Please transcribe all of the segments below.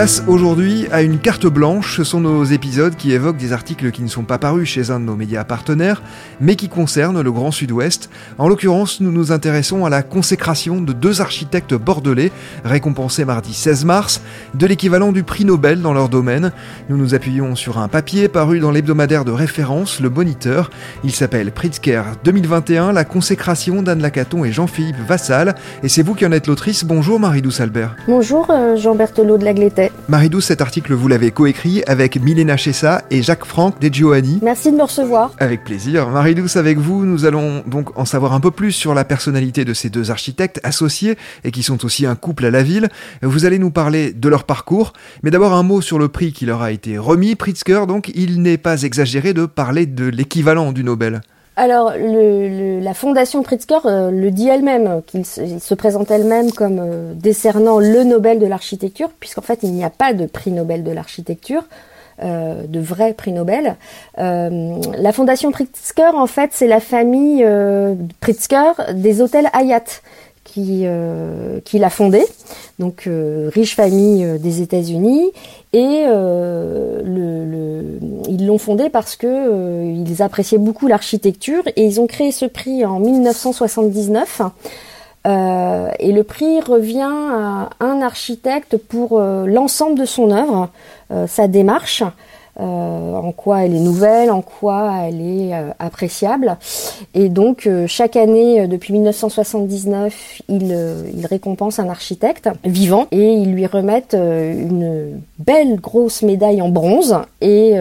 Place aujourd'hui à une carte blanche, ce sont nos épisodes qui évoquent des articles qui ne sont pas parus chez un de nos médias partenaires, mais qui concernent le Grand Sud-Ouest. En l'occurrence, nous nous intéressons à la consécration de deux architectes bordelais, récompensés mardi 16 mars, de l'équivalent du prix Nobel dans leur domaine. Nous nous appuyons sur un papier paru dans l'hebdomadaire de référence, Le Moniteur. Il s'appelle Pritzker 2021, la consécration d'Anne Lacaton et Jean-Philippe Vassal. Et c'est vous qui en êtes l'autrice. Bonjour Marie-Douce Albert. Bonjour euh, Jean Berthelot de Marie-Douce, cet article, vous l'avez coécrit avec Milena Chessa et Jacques-Franck De Giovanni. Merci de me recevoir. Avec plaisir. Marie-Douce, avec vous, nous allons donc en savoir un peu plus sur la personnalité de ces deux architectes associés et qui sont aussi un couple à la ville. Vous allez nous parler de leur parcours, mais d'abord un mot sur le prix qui leur a été remis. Pritzker, donc, il n'est pas exagéré de parler de l'équivalent du Nobel. Alors, le, la Fondation Pritzker euh, le dit elle-même, qu'il se, présente elle-même comme euh, décernant le Nobel de l'architecture, puisqu'en fait, il n'y a pas de prix Nobel de l'architecture. Euh, de vrai prix Nobel. la fondation Pritzker, en fait, c'est la famille Pritzker des hôtels Hayat qui, qui l'a fondé, donc riche famille des États-Unis, et le, ils l'ont fondé parce que euh, ils appréciaient beaucoup l'architecture. Et ils ont créé ce prix en 1979. Euh, et le prix revient à un architecte pour euh, l'ensemble de son œuvre, sa démarche, en quoi elle est nouvelle, en quoi elle est appréciable. Et donc chaque année, depuis 1979, il, il récompense un architecte vivant et ils lui remettent une belle grosse médaille en bronze et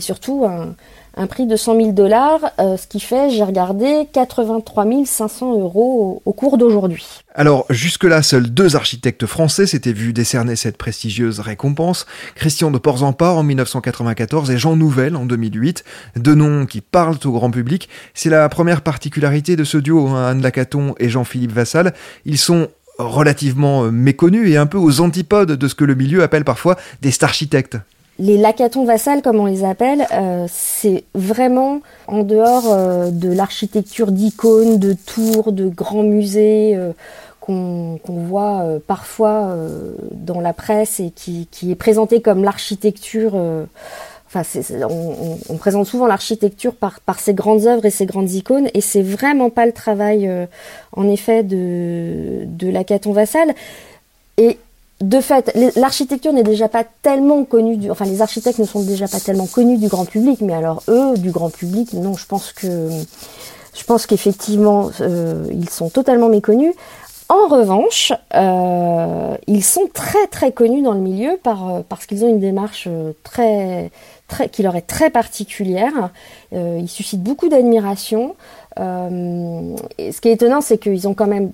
surtout un, un prix de 100 000 dollars, euh, ce qui fait, j'ai regardé, 83 500 euros au, cours d'aujourd'hui. Alors, jusque-là, seuls deux architectes français s'étaient vus décerner cette prestigieuse récompense, Christian de Porzampar en 1994 et Jean Nouvel en 2008, deux noms qui parlent au grand public. C'est la première particularité de ce duo, hein, Anne Lacaton et Jean-Philippe Vassal. Ils sont relativement euh, méconnus et un peu aux antipodes de ce que le milieu appelle parfois des starchitectes les lacatons vassales, comme on les appelle, euh, c'est vraiment en dehors euh, de l'architecture d'icônes, de tours, de grands musées euh, qu'on voit parfois dans la presse et qui, est présentée comme l'architecture. Enfin, on, présente souvent l'architecture par, par ses grandes œuvres et ses grandes icônes, et c'est vraiment pas le travail, en effet, de, de Lacaton Vassal. Et de fait, l'architecture n'est déjà pas tellement connue, du, enfin les architectes ne sont déjà pas tellement connus du grand public, mais alors eux, du grand public, non, je pense que, je pense qu'effectivement, euh, ils sont totalement méconnus. En revanche, euh, ils sont très très connus dans le milieu par, euh, parce qu'ils ont une démarche très, très, qui leur est très particulière. ils suscitent beaucoup d'admiration. ce qui est étonnant, c'est qu'ils ont quand même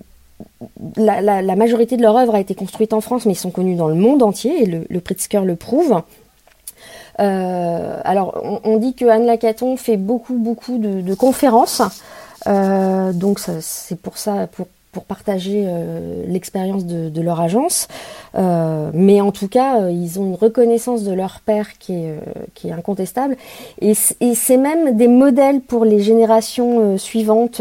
la, majorité de leur œuvre a été construite en France, mais ils sont connus dans le monde entier, et le, le Pritzker le prouve. Euh, alors, on, dit que Anne Lacaton fait beaucoup, beaucoup de, conférences. Euh, donc, c'est pour ça, pour, pour partager euh, l'expérience de, leur agence. mais en tout cas, ils ont une reconnaissance de leur père qui est, qui est incontestable. Et c'est même des modèles pour les générations suivantes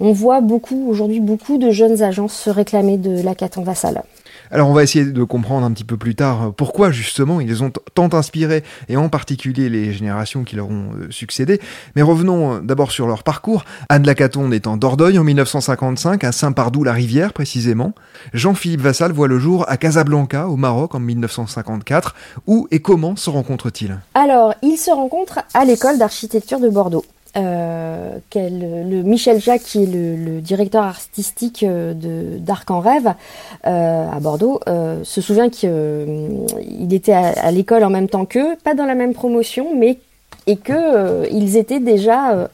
on voit beaucoup aujourd'hui beaucoup de jeunes agences se réclamer de la Caton Vassal. Alors on va essayer de comprendre un petit peu plus tard pourquoi justement ils ont tant inspiré, et en particulier les générations qui leur ont euh, succédé. Mais revenons euh, d'abord sur leur parcours. Anne Lacaton en Dordogne en 1955, à Saint-Pardoux-la-Rivière précisément. Jean-Philippe Vassal voit le jour à Casablanca, au Maroc, en 1954. Où et comment se rencontrent-ils? Alors, ils se rencontrent à l'école d'architecture de Bordeaux. Euh, le Michel Jacques, qui est le, directeur artistique euh, d'Arc en rêve euh, à Bordeaux, se souvient qu'il était à, l'école en même temps qu'eux, pas dans la même promotion, mais et que ils étaient déjà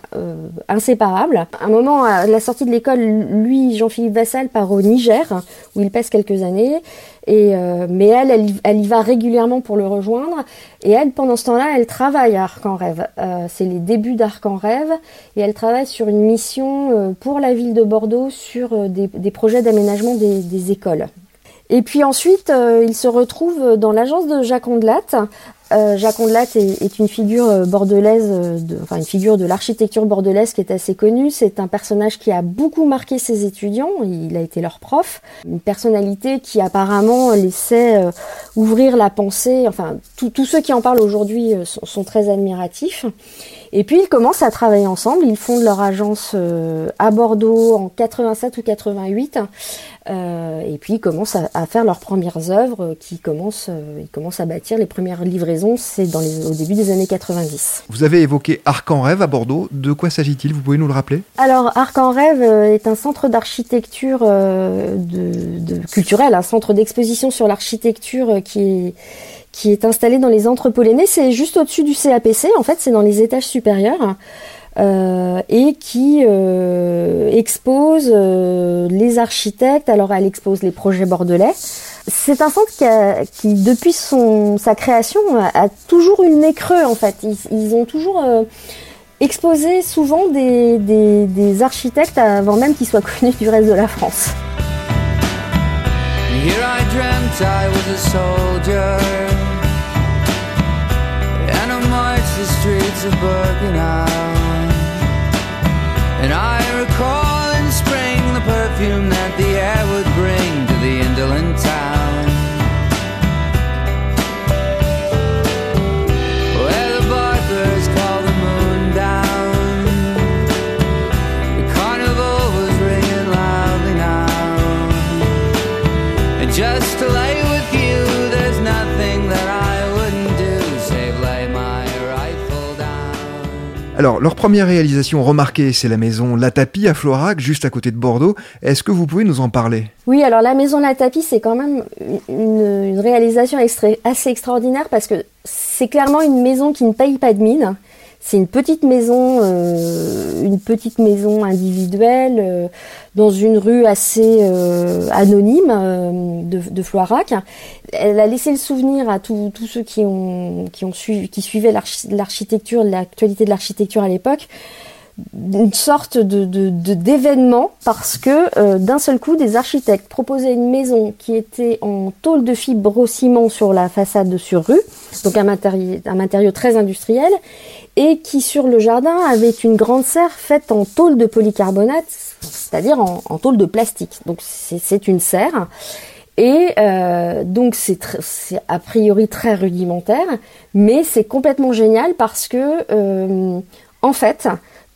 inséparables. À un moment, à la sortie de l'école, lui, Jean-Philippe Vassal, part au Niger, où il passe quelques années. Et euh, mais elle, elle, y va régulièrement pour le rejoindre. Et elle, pendant ce temps-là, elle travaille à Arc en Rêve. Euh, c'est les débuts d'Arc en Rêve. Et elle travaille sur une mission euh, pour la ville de Bordeaux sur des, projets d'aménagement des, écoles. Et puis ensuite, il se retrouve dans l'agence de Jacques Ondelat euh, Jacques Ondelat est, une figure euh, bordelaise, euh, de, enfin une figure de l'architecture bordelaise qui est assez connue. C'est un personnage qui a beaucoup marqué ses étudiants. Il a été leur prof. Une personnalité qui apparemment laissait ouvrir la pensée. Enfin, tous ceux qui en parlent aujourd'hui sont, sont, très admiratifs. Et puis ils commencent à travailler ensemble. Ils fondent leur agence à Bordeaux en 87 ou 88. Euh, et puis ils commencent à, faire leurs premières œuvres, euh, qui commencent, euh, ils commencent à bâtir les premières livraisons, c'est dans les, au début des années 90. Vous avez évoqué Arc en Rêve à Bordeaux. De quoi s'agit-il? Vous pouvez nous le rappeler? Alors Arc en Rêve est un centre d'architecture de, de, culturel, un centre d'exposition sur l'architecture qui est qui est installé dans les Antres polonais. C'est juste au-dessus du CAPC. En fait, c'est dans les étages supérieurs. Euh, et qui euh, expose euh, les architectes. Alors elle expose les projets bordelais. C'est un centre qui, depuis son, sa création, a, toujours eu le nez creux en fait. Ils, ont toujours exposé souvent des, des, architectes avant même qu'ils soient connus du reste de la France. Here I dreamt I was a soldier. And I marched the streets of Birkenau. And I recall in spring the perfume that the air would Alors, leur première réalisation remarquée, c'est la maison La Tapie à Florac, juste à côté de Bordeaux. Est-ce que vous pouvez nous en parler? Oui, alors la maison La Tapie, c'est quand même une, réalisation assez extraordinaire parce que c'est clairement une maison qui ne paye pas de mine. C'est une petite maison, euh, une petite maison individuelle euh, dans une rue assez euh, anonyme de, de, Floirac. Elle a laissé le souvenir à tous ceux qui ont qui ont suivi, qui suivaient l'architecture, l'actualité de l'architecture à l'époque une sorte de, d'événement parce que d'un seul coup des architectes proposaient une maison qui était en tôle de fibre ciment sur la façade de sur rue donc un matériau, un matériau très industriel et qui sur le jardin avait une grande serre faite en tôle de polycarbonate, c'est-à-dire en, en, tôle de plastique. Donc c'est une serre. Et euh, donc c'est a priori très rudimentaire, mais c'est complètement génial parce que euh, en fait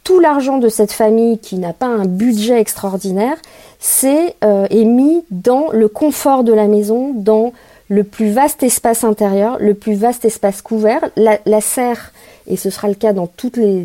tout l'argent de cette famille qui n'a pas un budget extraordinaire, c'est euh, est mis dans le confort de la maison, dans le plus vaste espace intérieur, le plus vaste espace couvert. La, serre et ce sera le cas dans toutes les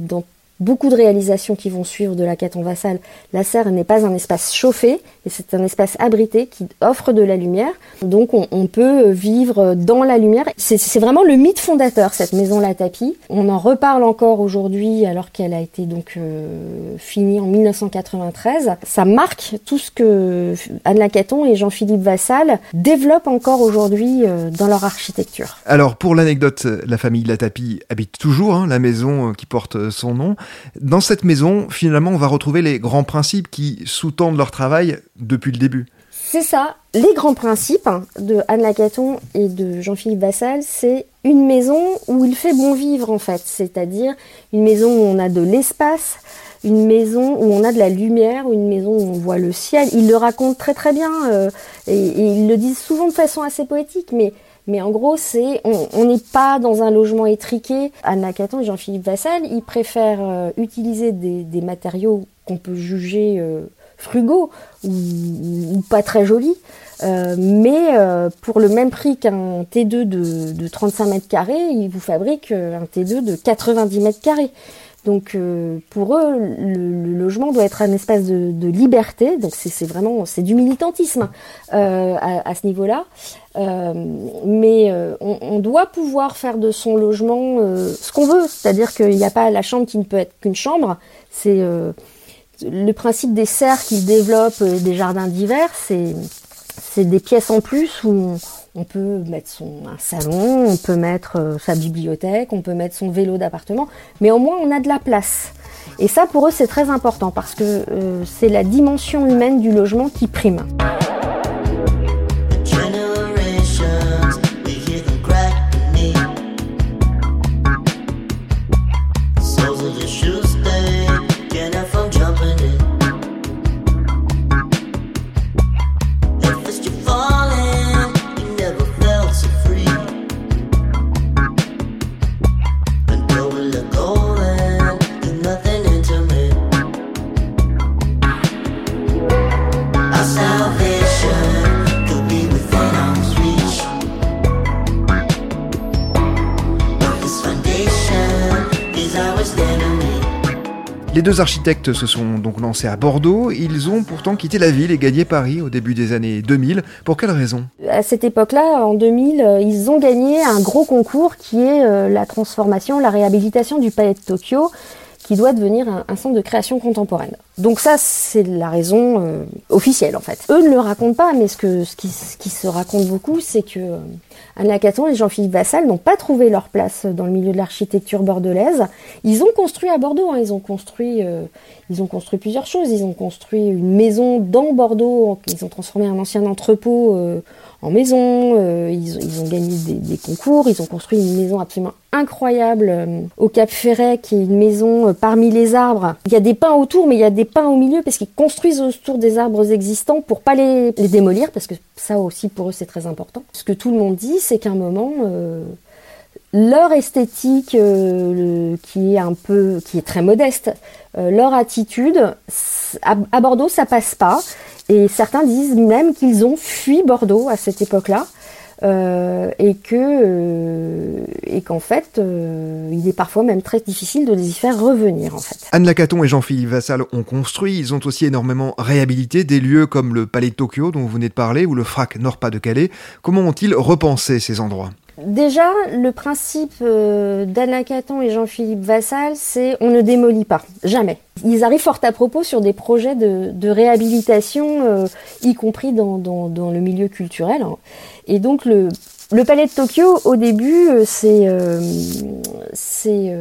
beaucoup de réalisations qui vont suivre de la Caton Vassal, la serre n'est pas un espace chauffé, et c'est un espace abrité qui offre de la lumière. Donc on, peut vivre dans la lumière. C'est vraiment le mythe fondateur, cette maison La Tapie. On en reparle encore aujourd'hui alors qu'elle a été donc euh, finie en 1993. Ça marque tout ce que Anne Lacaton et Jean-Philippe Vassal développent encore aujourd'hui euh, dans leur architecture. Alors pour l'anecdote, la famille La Tapie habite toujours hein, la maison euh, qui porte son nom. Dans cette maison, finalement, on va retrouver les grands principes qui sous-tendent leur travail depuis le début. C'est ça. Les grands principes de Anne Lacaton et de Jean-Philippe Vassal, c'est une maison où il fait bon vivre en fait, c'est-à-dire une maison où on a de l'espace, une maison où on a de la lumière, une maison où on voit le ciel. Il le raconte très très bien euh, et, et ils le disent souvent de façon assez poétique, mais mais en gros, c'est on n'est pas dans un logement étriqué. Anna Caton et Jean-Philippe Vassal, ils préfèrent euh, utiliser des, matériaux qu'on peut juger euh, frugaux ou, pas très jolis. Euh, mais pour le même prix qu'un T2 de, de 35 mètres carrés, ils vous fabriquent un T2 de 90 mètres carrés. Donc euh, pour eux, le, logement doit être un espace de, liberté. Donc c'est vraiment c'est du militantisme euh, à, ce niveau-là. Euh, mais on, doit pouvoir faire de son logement ce qu'on veut. C'est-à-dire qu'il n'y a pas la chambre qui ne peut être qu'une chambre. C'est le principe des serres qu'ils développent, des jardins d'hiver. C'est c'est des pièces en plus où on peut mettre son un salon, on peut mettre euh, sa bibliothèque, on peut mettre son vélo d'appartement, mais au moins on a de la place. Et ça pour eux c'est très important parce que euh, c'est la dimension humaine du logement qui prime. Les deux architectes se sont donc lancés à Bordeaux. Ils ont pourtant quitté la ville et gagné Paris au début des années 2000. Pour quelle raison? À cette époque-là, en 2000, euh, ils ont gagné un gros concours qui est euh, la transformation, la réhabilitation du palais de Tokyo qui doit devenir un, centre de création contemporaine. Donc ça, c'est la raison euh, officielle en fait. Eux ne le racontent pas, mais ce, que, ce, qui, se raconte beaucoup, c'est que euh, Anna et Jean-Philippe Vassal n'ont pas trouvé leur place dans le milieu de l'architecture bordelaise. Ils ont construit à Bordeaux, hein. ils ont construit, euh, ils ont construit plusieurs choses. Ils ont construit une maison dans Bordeaux, ils ont transformé un ancien entrepôt en maison, ils, ils, ont gagné des, des, concours, ils ont construit une maison absolument incroyable euh, au Cap Ferret, qui est une maison euh, parmi les arbres. Il y a des pins autour, mais il y a des pins au milieu parce qu'ils construisent autour des arbres existants pour pas les, les, démolir, parce que ça aussi pour eux c'est très important. Ce que tout le monde dit, c'est qu'à un moment leur esthétique qui est un peu qui est très modeste leur attitude à, Bordeaux ça passe pas et certains disent même qu'ils ont fui Bordeaux à cette époque-là. Euh, et que euh, qu'en fait euh, il est parfois même très difficile de les y faire revenir en fait. Anne Lacaton et Jean-Philippe Vassal ont construit, ils ont aussi énormément réhabilité des lieux comme le Palais de Tokyo dont vous venez de parler ou le FRAC Nord-Pas-de-Calais. Comment ont-ils repensé ces endroits? Déjà, le principe euh, d'Anna et Jean-Philippe Vassal, c'est on ne démolit pas, jamais. Ils arrivent fort à propos sur des projets de, réhabilitation, euh, y compris dans, le milieu culturel. Hein. Et donc le, palais de Tokyo, au début, euh, c'est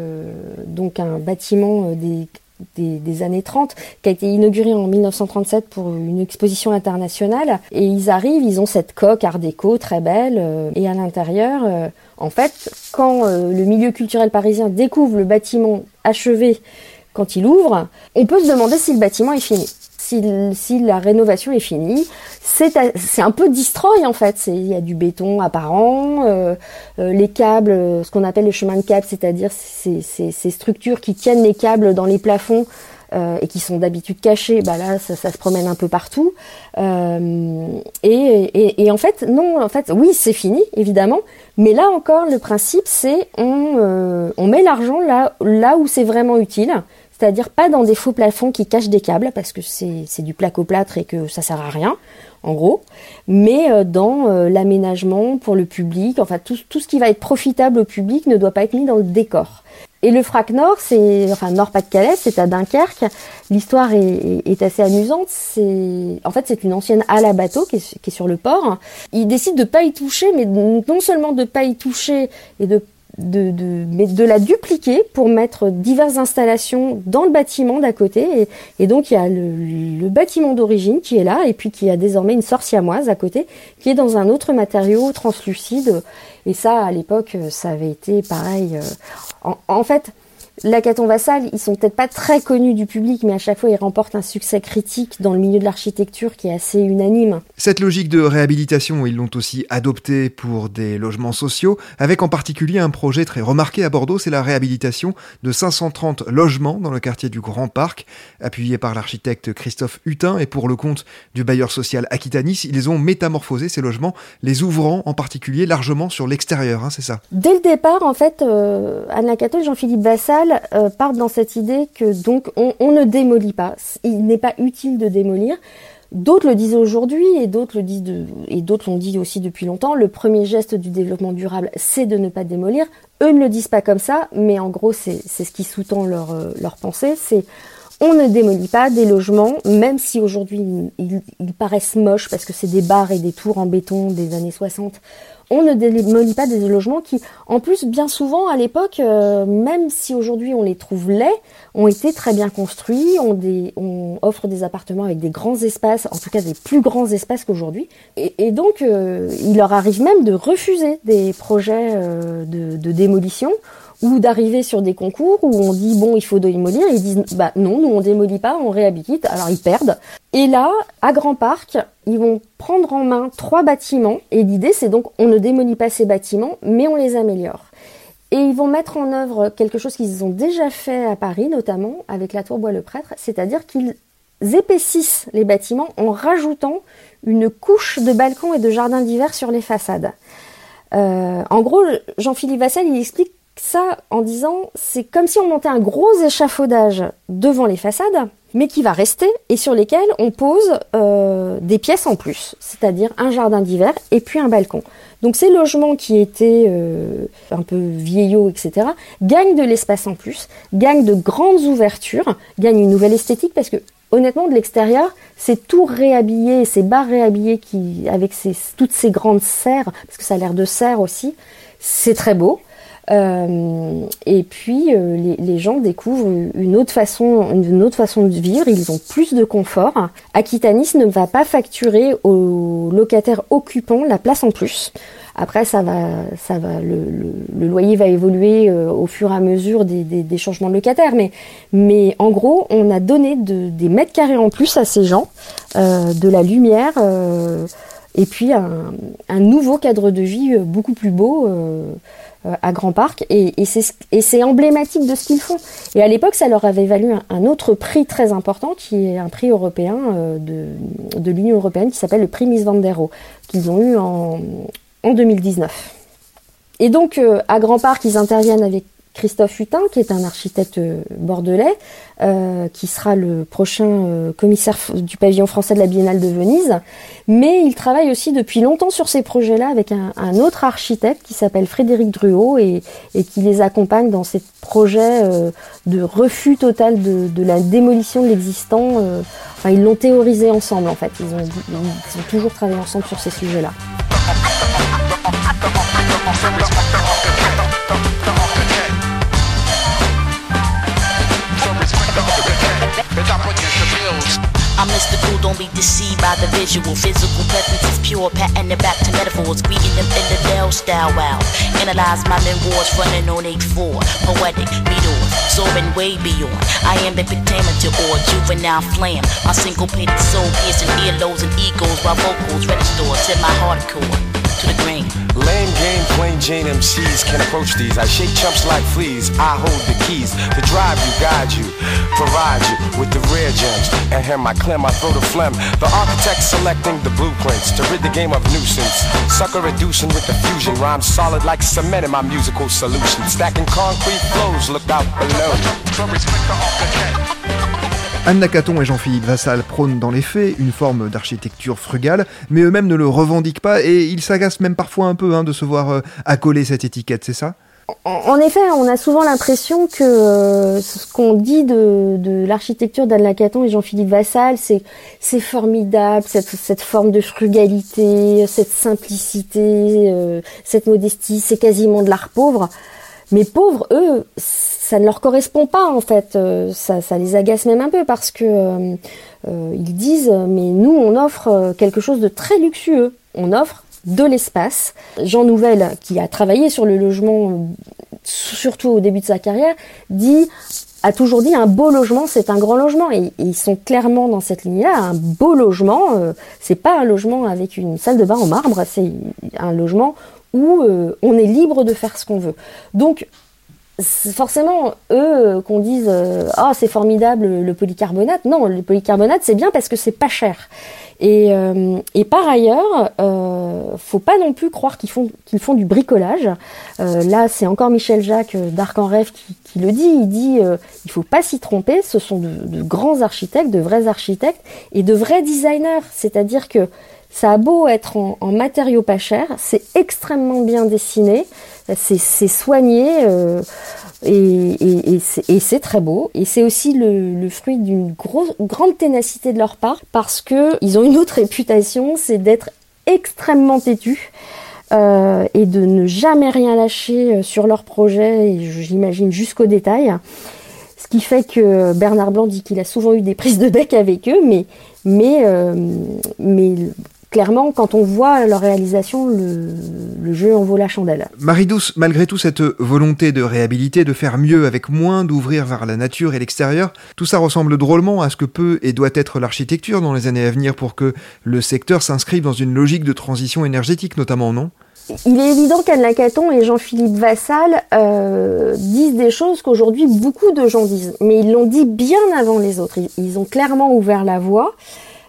donc un bâtiment des des, années 30, qui a été inauguré en 1937 pour une exposition internationale. Et ils arrivent, ils ont cette coque art déco très belle. Euh, et à l'intérieur, euh, en fait, quand euh, le milieu culturel parisien découvre le bâtiment achevé quand il ouvre, on peut se demander si le bâtiment est fini si, la rénovation est finie, c'est un peu destroy en fait. Il y a du béton apparent, euh, euh, les câbles, euh, ce qu'on appelle les chemins de câbles, c'est-à-dire ces, structures qui tiennent les câbles dans les plafonds et qui sont d'habitude cachés, bah là ça, se promène un peu partout. Et, en fait non, en fait oui c'est fini évidemment, mais là encore le principe c'est on, met l'argent là où c'est vraiment utile c'est-à-dire pas dans des faux plafonds qui cachent des câbles parce que c'est du placo-plâtre et que ça sert à rien, en gros, mais euh, dans euh, l'aménagement pour le public, enfin tout, ce qui va être profitable au public ne doit pas être mis dans le décor. Et le FRAC Nord, c'est enfin Nord-Pas-de-Calais, c'est à Dunkerque. L'histoire est, assez amusante. C'est en fait c'est une ancienne halle à bateau qui est, qui est sur le port. Ils décident de pas y toucher, mais non seulement de pas y toucher et de de, de, de la dupliquer pour mettre diverses installations dans le bâtiment d'à côté. Et, donc il y a le, bâtiment d'origine qui est là, et puis qui a désormais une sorciamoise à côté, qui est dans un autre matériau translucide. Et ça, à l'époque, ça avait été pareil. Euh, en fait, Lacaton Vassal, ils sont peut-être pas très connus du public, mais à chaque fois ils remportent un succès critique dans le milieu de l'architecture qui est assez unanime. Cette logique de réhabilitation, ils l'ont aussi adoptée pour des logements sociaux, avec en particulier un projet très remarqué à Bordeaux, c'est la réhabilitation de 530 logements dans le quartier du Grand Parc, appuyé par l'architecte Christophe Hutin et pour le compte du bailleur social Aquitanis, ils ont métamorphosé ces logements, les ouvrant en particulier largement sur l'extérieur, hein, c'est ça? Dès le départ, en fait, euh, et Jean-Philippe Vassal Vassal partent dans cette idée que donc on, ne démolit pas. Il n'est pas utile de démolir. D'autres le disent aujourd'hui et d'autres le l'ont dit aussi depuis longtemps. Le premier geste du développement durable, c'est de ne pas démolir. Eux ne le disent pas comme ça, mais en gros, c'est ce qui sous-tend leur, euh, pensée. C'est on ne démolit pas des logements, même si aujourd'hui ils, ils, paraissent moches parce que c'est des bars et des tours en béton des années 60 on ne démolit pas des logements qui, en plus, bien souvent à l'époque, euh, même si aujourd'hui on les trouve laids, ont été très bien construits. On, offre des appartements avec des grands espaces, en tout cas des plus grands espaces qu'aujourd'hui. Et, donc, euh, il leur arrive même de refuser des projets euh, de démolition ou d'arriver sur des concours où on dit bon il faut démolir. Ils disent bah non nous on démolit pas on réhabilite. Alors ils perdent. Et là à Grand Parc ils vont prendre en main trois bâtiments. Et l'idée c'est donc on ne démolit pas ces bâtiments mais on les améliore. Et ils vont mettre en œuvre quelque chose qu'ils ont déjà fait à Paris notamment avec la tour Bois-le-Prêtre. C'est-à-dire qu'ils épaississent les bâtiments en rajoutant une couche de balcons et de jardins d'hiver sur les façades. Euh, en gros, Jean-Philippe Vassel, il explique ça en disant c'est comme si on montait un gros échafaudage devant les façades, mais qui va rester et sur lesquels on pose euh, des pièces en plus, c'est-à-dire un jardin d'hiver et puis un balcon. Donc ces logements qui étaient euh, un peu vieillots, etc., gagnent de l'espace en plus, gagnent de grandes ouvertures, gagnent une nouvelle esthétique parce que honnêtement de l'extérieur, c'est tout réhabillé, ces barres réhabillées qui, avec toutes ces grandes serres, parce que ça a l'air de serre aussi, c'est très beau. Euh, et puis euh, les, gens découvrent une autre façon, une autre façon de vivre. Ils ont plus de confort. Aquitanis ne va pas facturer aux locataires occupants la place en plus. Après, ça va, ça va, le, loyer va évoluer euh, au fur et à mesure des, changements de locataires, mais, mais en gros, on a donné de, des mètres carrés en plus à ces gens, de la lumière, et puis un, nouveau cadre de vie beaucoup plus beau. Euh, à Grand Parc et, c'est emblématique de ce qu'ils font. Et à l'époque, ça leur avait valu un, autre prix très important qui est un prix européen euh, de, l'Union européenne qui s'appelle le prix Miss Van der Rohe qu'ils ont eu en, en 2019. Et donc euh, à Grand Parc, ils interviennent avec Christophe Hutin, qui est un architecte euh, bordelais, euh, qui sera le prochain euh, commissaire du pavillon français de la Biennale de Venise. Mais il travaille aussi depuis longtemps sur ces projets-là avec un, autre architecte qui s'appelle Frédéric Druot et, qui les accompagne dans ces projets euh, de refus total de, la démolition de l'existant. Euh, enfin, ils l'ont théorisé ensemble en fait. Ils ont toujours travaillé ensemble sur ces sujets-là. Don't be deceived by the visual. Physical presence is pure, patting it back to metaphors. Greeting them in the Dell style, wow. Analyze my memoirs running on H4. Poetic meteors, soaring way beyond. I am the pentameter or juvenile flame. My syncopated soul piercing earlobes and egos while vocals register. Set my hardcore to the grain. Lame game, plain Jane MCs can approach these. I shake chumps like fleas. I hold the keys to drive you, guide you, provide you with the rare gems. And here my clem, I throw the phlegm. The architect selecting the blueprints to rid the game of nuisance. Sucker reducing with the fusion. Rhymes solid like cement in my musical solution. Stacking concrete flows, look out below. Anne Nacaton et Jean-Philippe Vassal prônent dans les faits une forme d'architecture frugale, mais eux-mêmes ne le revendiquent pas et ils s'agacent même parfois un peu hein, de se voir euh, accoler cette étiquette, c'est ça? En effet, on a souvent l'impression que euh, ce qu'on dit de, l'architecture d'Anne Lacaton et Jean-Philippe Vassal, c'est formidable, cette, cette forme de frugalité, cette simplicité, euh, cette modestie, c'est quasiment de l'art pauvre. Mais pauvres, eux, ça ne leur correspond pas en fait. Euh, ça, ça, les agace même un peu parce que euh, euh, ils disent mais nous on offre quelque chose de très luxueux. On offre de l'espace. Jean Nouvel, qui a travaillé sur le logement, surtout au début de sa carrière, dit a toujours dit un beau logement c'est un grand logement et, et, ils sont clairement dans cette ligne-là. Un beau logement, euh, c'est pas un logement avec une salle de bain en marbre, c'est un logement où euh, on est libre de faire ce qu'on veut. Donc forcément, eux, qu'on dise ah c'est formidable le polycarbonate. Non, le polycarbonate c'est bien parce que c'est pas cher. Et, et par ailleurs, euh, faut pas non plus croire qu'ils font qu'ils font du bricolage. Euh, là, c'est encore Michel Jacques d'Arc en rêve qui, le dit. Il dit euh, il faut pas s'y tromper. Ce sont de, grands architectes, de vrais architectes et de vrais designers. C'est-à-dire que ça a beau être en, matériaux pas chers, c'est extrêmement bien dessiné, c'est soigné. Euh, et, c'est très beau. Et c'est aussi le, fruit d'une grande ténacité de leur part parce que ils ont une autre réputation, c'est d'être extrêmement têtus. Euh, et de ne jamais rien lâcher euh, sur leur projet, et j'imagine jusqu'au détail. Ce qui fait que Bernard Blanc dit qu'il a souvent eu des prises de bec avec eux, mais, mais, mais clairement, quand on voit leur réalisation, le, le, jeu en vaut la chandelle. Marie-Douce, malgré tout cette volonté de réhabiliter, de faire mieux avec moins, d'ouvrir vers la nature et l'extérieur, tout ça ressemble drôlement à ce que peut et doit être l'architecture dans les années à venir pour que le secteur s'inscrive dans une logique de transition énergétique notamment, non? Il est évident qu'Anne Lacaton et Jean-Philippe Vassal euh, disent des choses qu'aujourd'hui beaucoup de gens disent, mais ils l'ont dit bien avant les autres. Ils, ils ont clairement ouvert la voie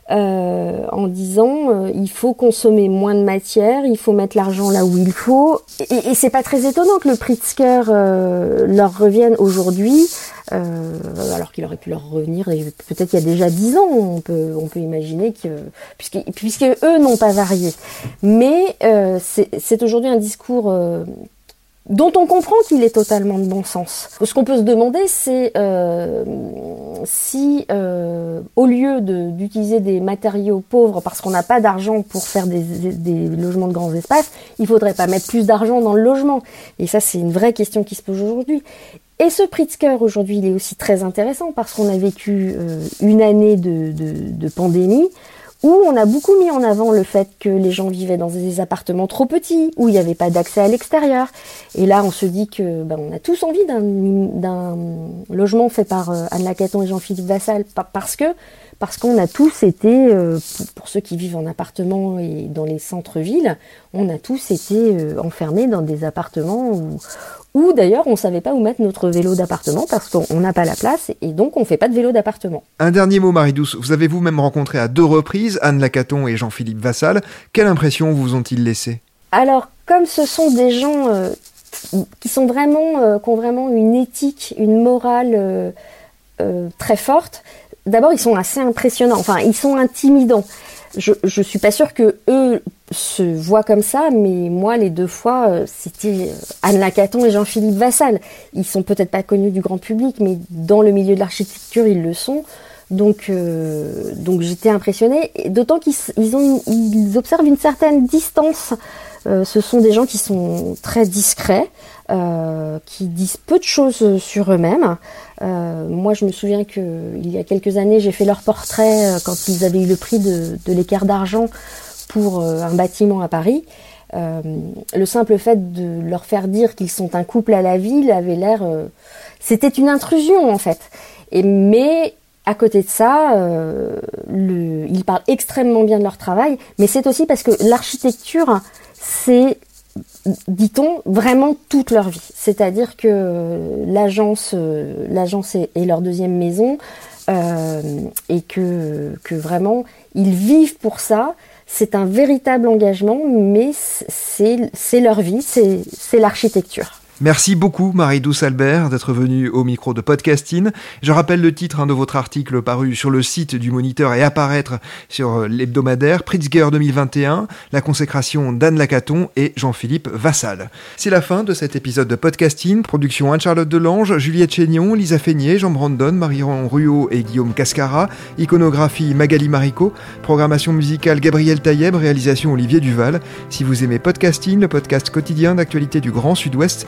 euh, en disant euh, il faut consommer moins de matière, il faut mettre l'argent là où il faut. Et, et c'est pas très étonnant que le Pritzker euh, leur revienne aujourd'hui, euh, alors qu'il aurait pu leur revenir peut-être il y a déjà dix ans. On peut on peut imaginer que puisque puisque eux n'ont pas varié, mais euh, c'est aujourd'hui un discours dont on comprend qu'il est totalement de bon sens. Ce qu'on peut se demander, c'est euh, si, euh, au lieu d'utiliser des matériaux pauvres parce qu'on n'a pas d'argent pour faire des, logements de grands espaces, il faudrait pas mettre plus d'argent dans le logement. Et ça, c'est une vraie question qui se pose aujourd'hui. Et ce Pritzker, aujourd'hui, il est aussi très intéressant parce qu'on a vécu euh, une année de, de, de pandémie où on a beaucoup mis en avant le fait que les gens vivaient dans des appartements trop petits, où il n'y avait pas d'accès à l'extérieur. Et là, on se dit que ben, on a tous envie d'un logement fait par euh, Anne Lacaton et Jean-Philippe Vassal, parce que parce qu'on a tous été, euh, pour ceux qui vivent en appartement et dans les centres-villes, on a tous été euh, enfermés dans des appartements où, d'ailleurs on savait pas où mettre notre vélo d'appartement parce qu'on n'a pas la place et donc on fait pas de vélo d'appartement. Un dernier mot Marie-Douce, vous avez vous-même rencontré à deux reprises Anne Lacaton et Jean-Philippe Vassal. Quelle impression vous ont-ils laissé Alors comme ce sont des gens euh, qui sont vraiment, euh, qui ont vraiment une éthique, une morale euh très forte, d'abord ils sont assez impressionnants, enfin ils sont intimidants je, suis pas sûre que eux se voient comme ça, mais moi, les deux fois, euh, c'était euh, Anne Lacaton et Jean-Philippe Vassal. Ils sont peut-être pas connus du grand public, mais dans le milieu de l'architecture, ils le sont. Donc, euh, donc j'étais impressionnée. D'autant qu'ils observent une certaine distance. Ce sont des gens qui sont très discrets, euh, qui disent peu de choses sur eux-mêmes. Euh, moi, je me souviens que il y a quelques années, j'ai fait leur portrait quand ils avaient eu le prix de, de l'écart d'argent pour un bâtiment à Paris. le simple fait de leur faire dire qu'ils sont un couple à la ville avait l'air, c'était une intrusion en fait. Et mais à côté de ça, euh, le, ils parlent extrêmement bien de leur travail, mais c'est aussi parce que l'architecture, c'est, dit-on, vraiment toute leur vie. C'est-à-dire que l'agence, euh, l'agence est, leur deuxième maison euh, et que, que vraiment ils vivent pour ça. C'est un véritable engagement, mais c'est leur vie, c'est l'architecture. Merci beaucoup Marie-Douce Albert d'être venue au micro de Podcasting. Je rappelle le titre hein, de votre article paru sur le site du Moniteur et apparaître sur euh, l'hebdomadaire Pritzker 2021, la consécration d'Anne Lacaton et Jean-Philippe Vassal. C'est la fin de cet épisode de Podcasting, production Anne-Charlotte Delange, Juliette Chénion, Lisa Feignet, Jean Brandon, Marie-Ron Ruot et Guillaume Cascara, iconographie Magali Marico, programmation musicale Gabriel Taïeb, réalisation Olivier Duval. Si vous aimez Podcasting, le podcast quotidien d'actualité du Grand Sud-Ouest,